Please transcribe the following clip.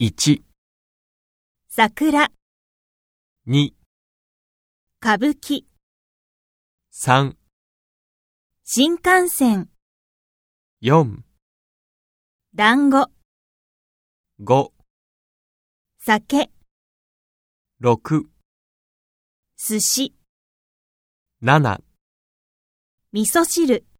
1、桜、2、歌舞伎、3、新幹線、4、団子、5、酒、6、寿司、7味噌汁。